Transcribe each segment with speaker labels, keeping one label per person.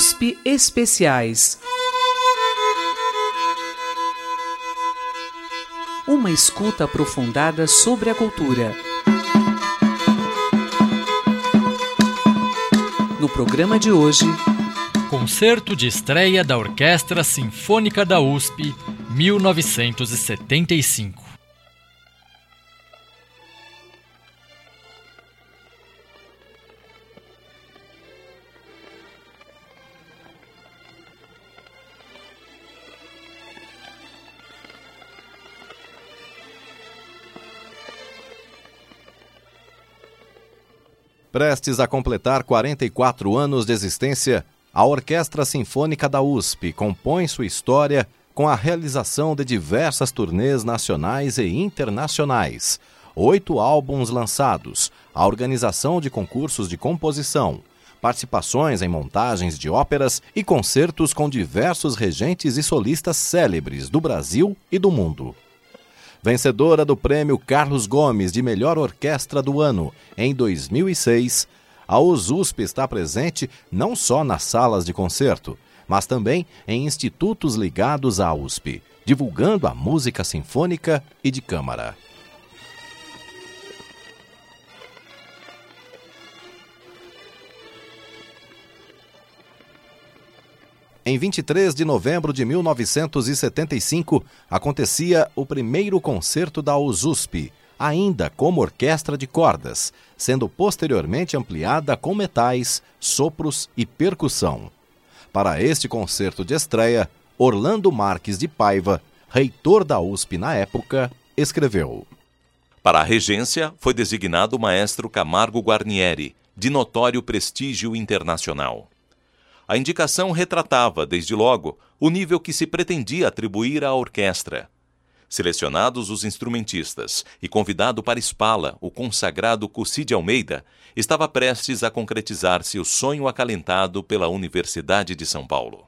Speaker 1: USP Especiais. Uma escuta aprofundada sobre a cultura. No programa de hoje,
Speaker 2: Concerto de estreia da Orquestra Sinfônica da USP, 1975.
Speaker 3: Prestes a completar 44 anos de existência, a Orquestra Sinfônica da USP compõe sua história com a realização de diversas turnês nacionais e internacionais, oito álbuns lançados, a organização de concursos de composição, participações em montagens de óperas e concertos com diversos regentes e solistas célebres do Brasil e do mundo. Vencedora do prêmio Carlos Gomes de Melhor Orquestra do Ano em 2006, a USUSP está presente não só nas salas de concerto, mas também em institutos ligados à USP, divulgando a música sinfônica e de câmara. Em 23 de novembro de 1975, acontecia o primeiro concerto da USUSP, ainda como orquestra de cordas, sendo posteriormente ampliada com metais, sopros e percussão. Para este concerto de estreia, Orlando Marques de Paiva, reitor da USP na época, escreveu:
Speaker 4: Para a regência foi designado o maestro Camargo Guarnieri, de notório prestígio internacional. A indicação retratava, desde logo, o nível que se pretendia atribuir à orquestra. Selecionados os instrumentistas e convidado para Espala, o consagrado Cucide Almeida, estava prestes a concretizar-se o sonho acalentado pela Universidade de São Paulo.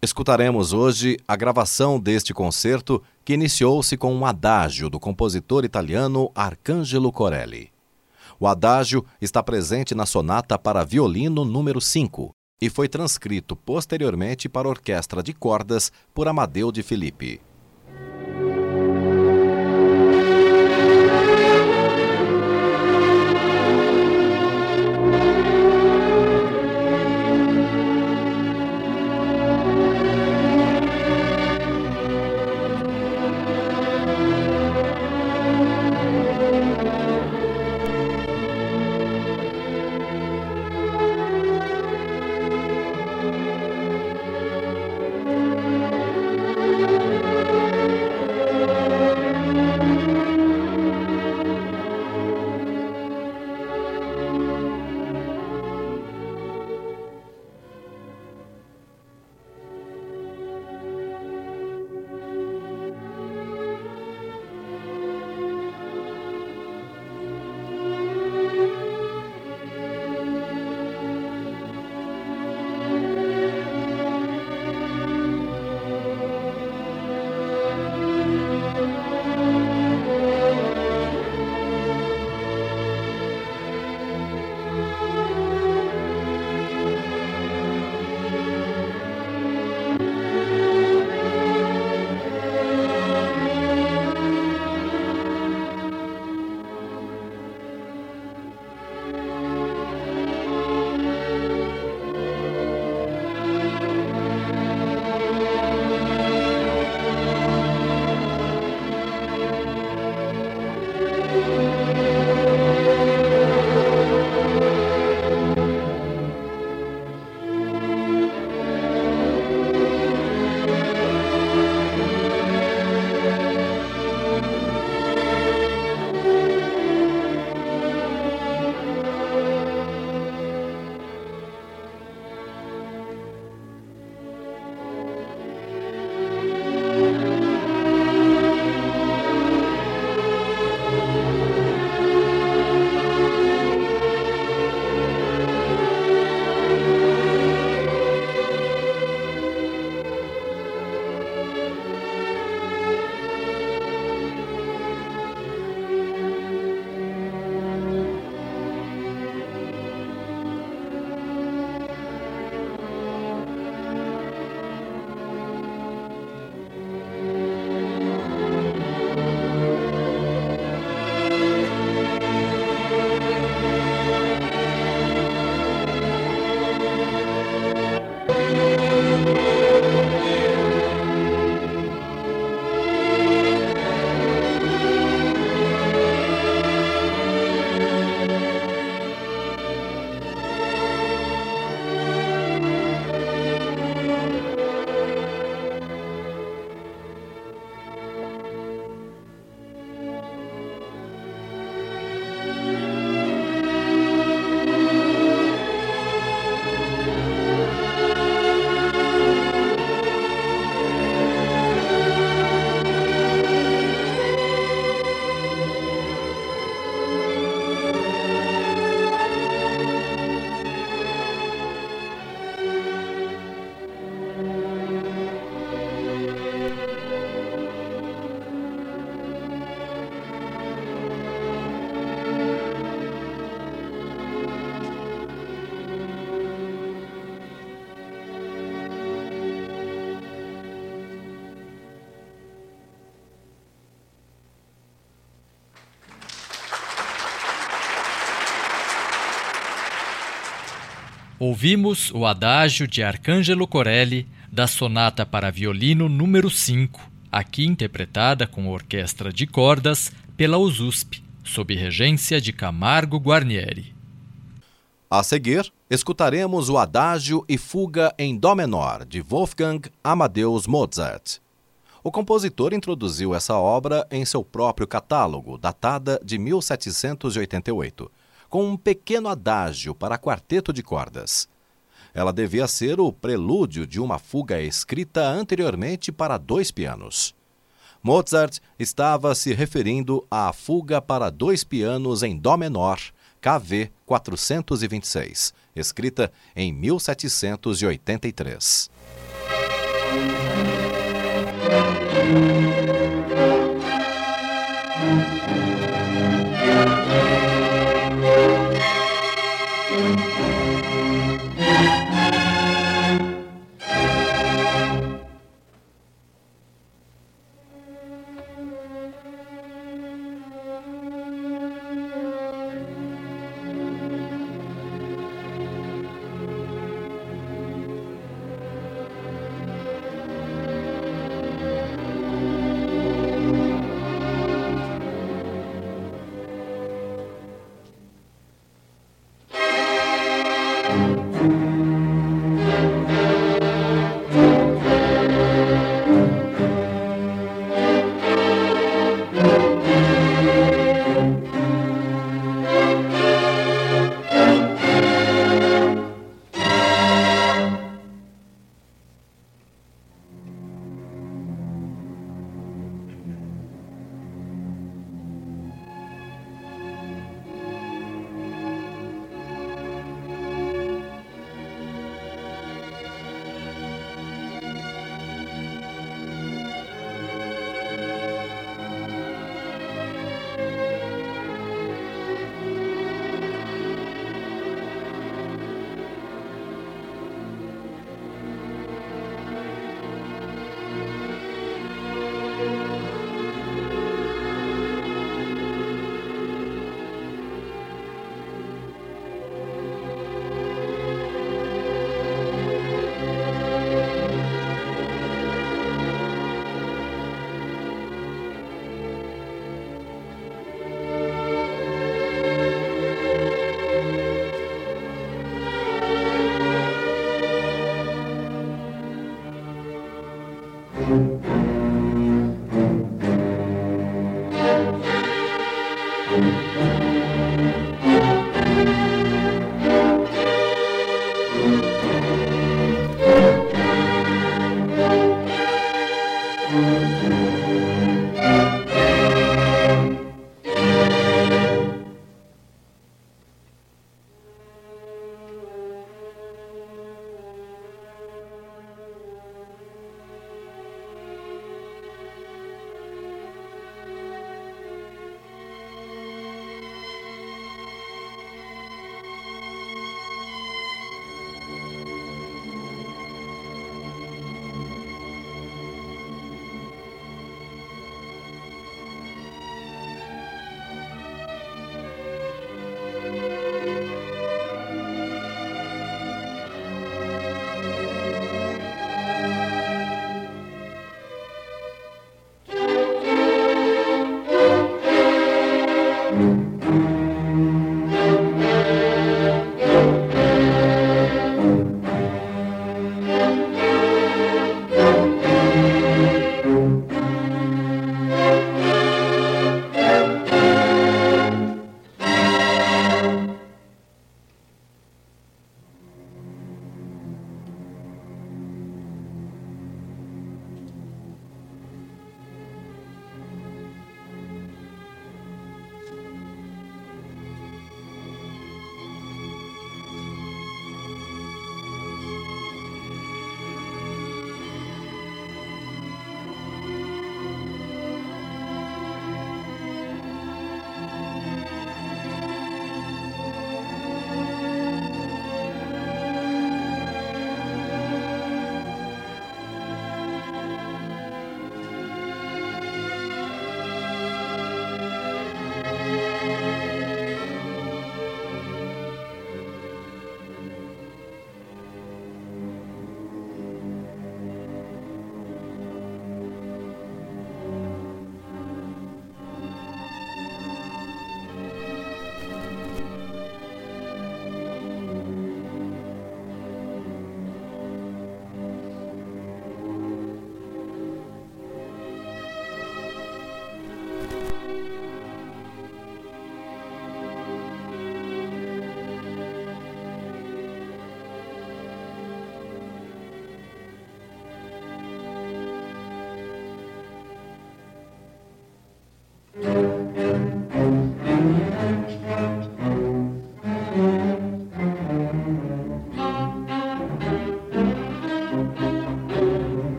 Speaker 3: Escutaremos hoje a gravação deste concerto que iniciou-se com um adágio do compositor italiano Arcangelo Corelli. O adágio está presente na sonata para violino número 5, e foi transcrito posteriormente para orquestra de cordas por Amadeu de Felipe.
Speaker 2: Ouvimos o adágio de Arcângelo Corelli da Sonata para Violino número 5, aqui interpretada com orquestra de cordas pela USUSP, sob regência de Camargo Guarnieri.
Speaker 3: A seguir, escutaremos o Adágio e Fuga em Dó menor de Wolfgang Amadeus Mozart. O compositor introduziu essa obra em seu próprio catálogo, datada de 1788, com um pequeno adágio para quarteto de cordas. Ela devia ser o prelúdio de uma fuga escrita anteriormente para dois pianos. Mozart estava se referindo à fuga para dois pianos em Dó menor, KV 426, escrita em 1783.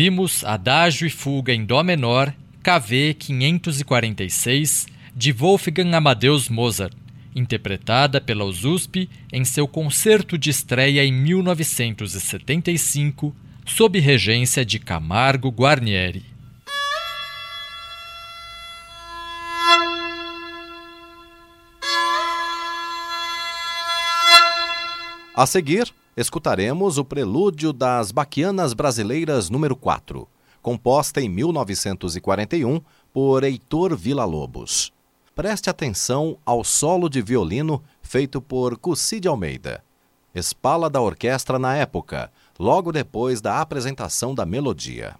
Speaker 2: Ouvimos Adágio e Fuga em Dó menor, KV 546, de Wolfgang Amadeus Mozart, interpretada pela USP em seu concerto de estreia em 1975, sob regência de Camargo Guarnieri.
Speaker 3: A seguir, escutaremos o prelúdio das Baquianas Brasileiras número 4, composta em 1941 por Heitor Villa-Lobos. Preste atenção ao solo de violino feito por Cussi de Almeida, espala da orquestra na época, logo depois da apresentação da melodia.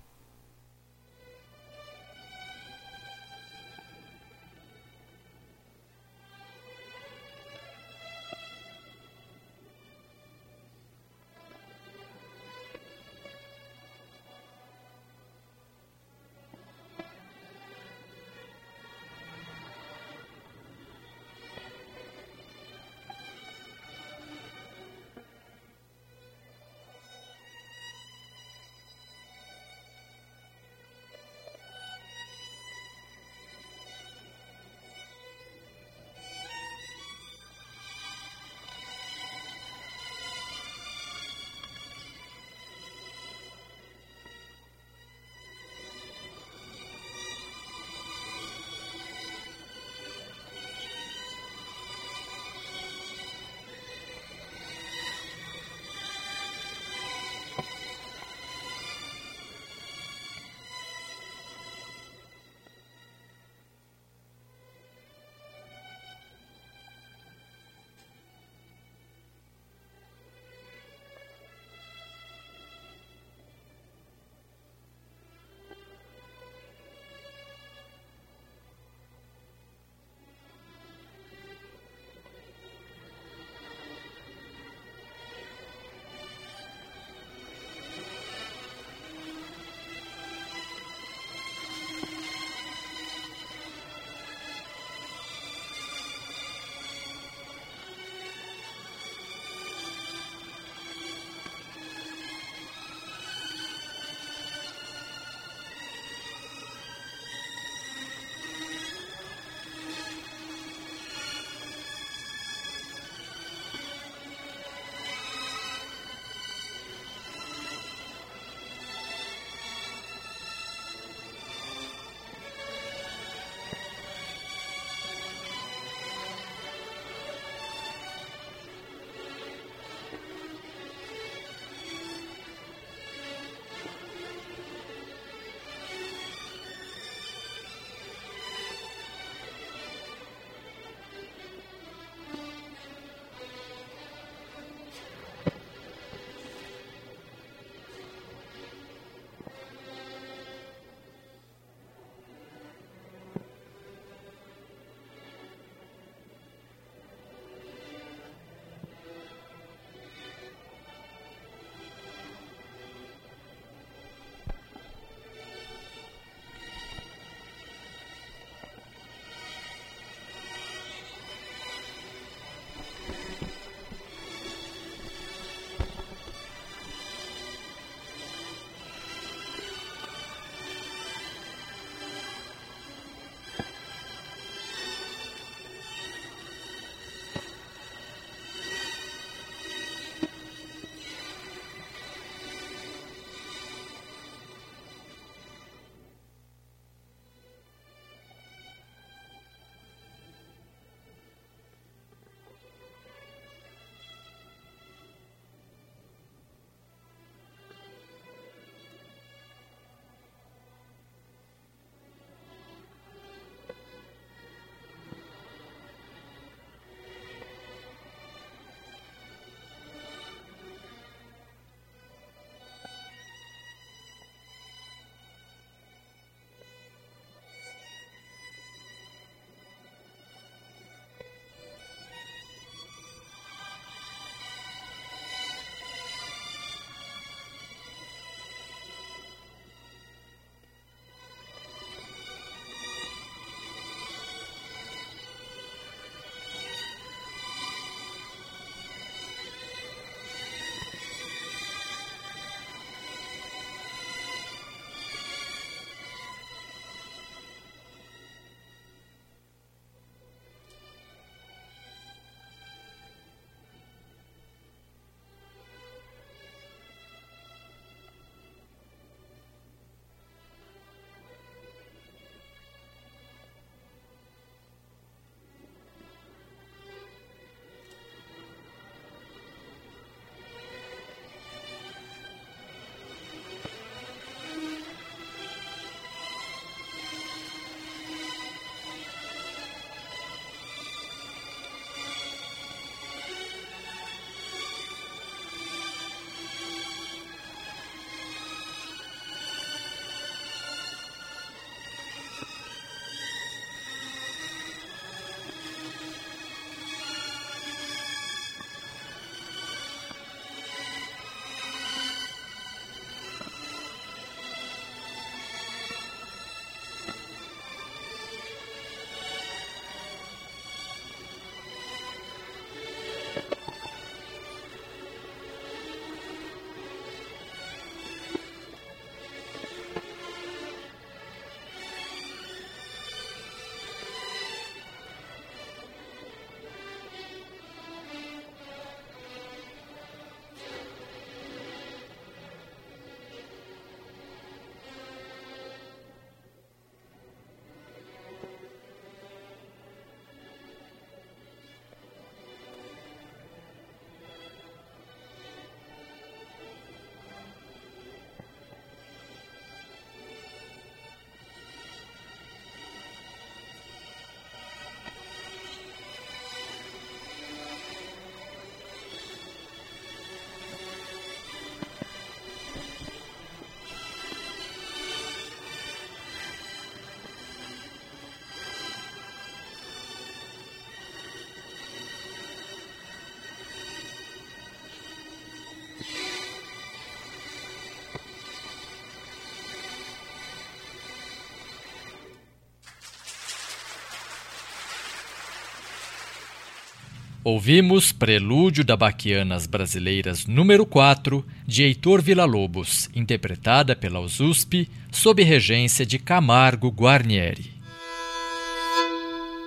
Speaker 2: Ouvimos Prelúdio da Baquianas Brasileiras número 4, de Heitor Villa-Lobos, interpretada pela USP, sob regência de Camargo Guarnieri.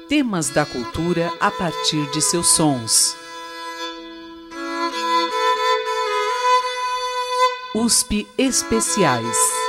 Speaker 1: Temas da cultura a partir de seus sons. USP Especiais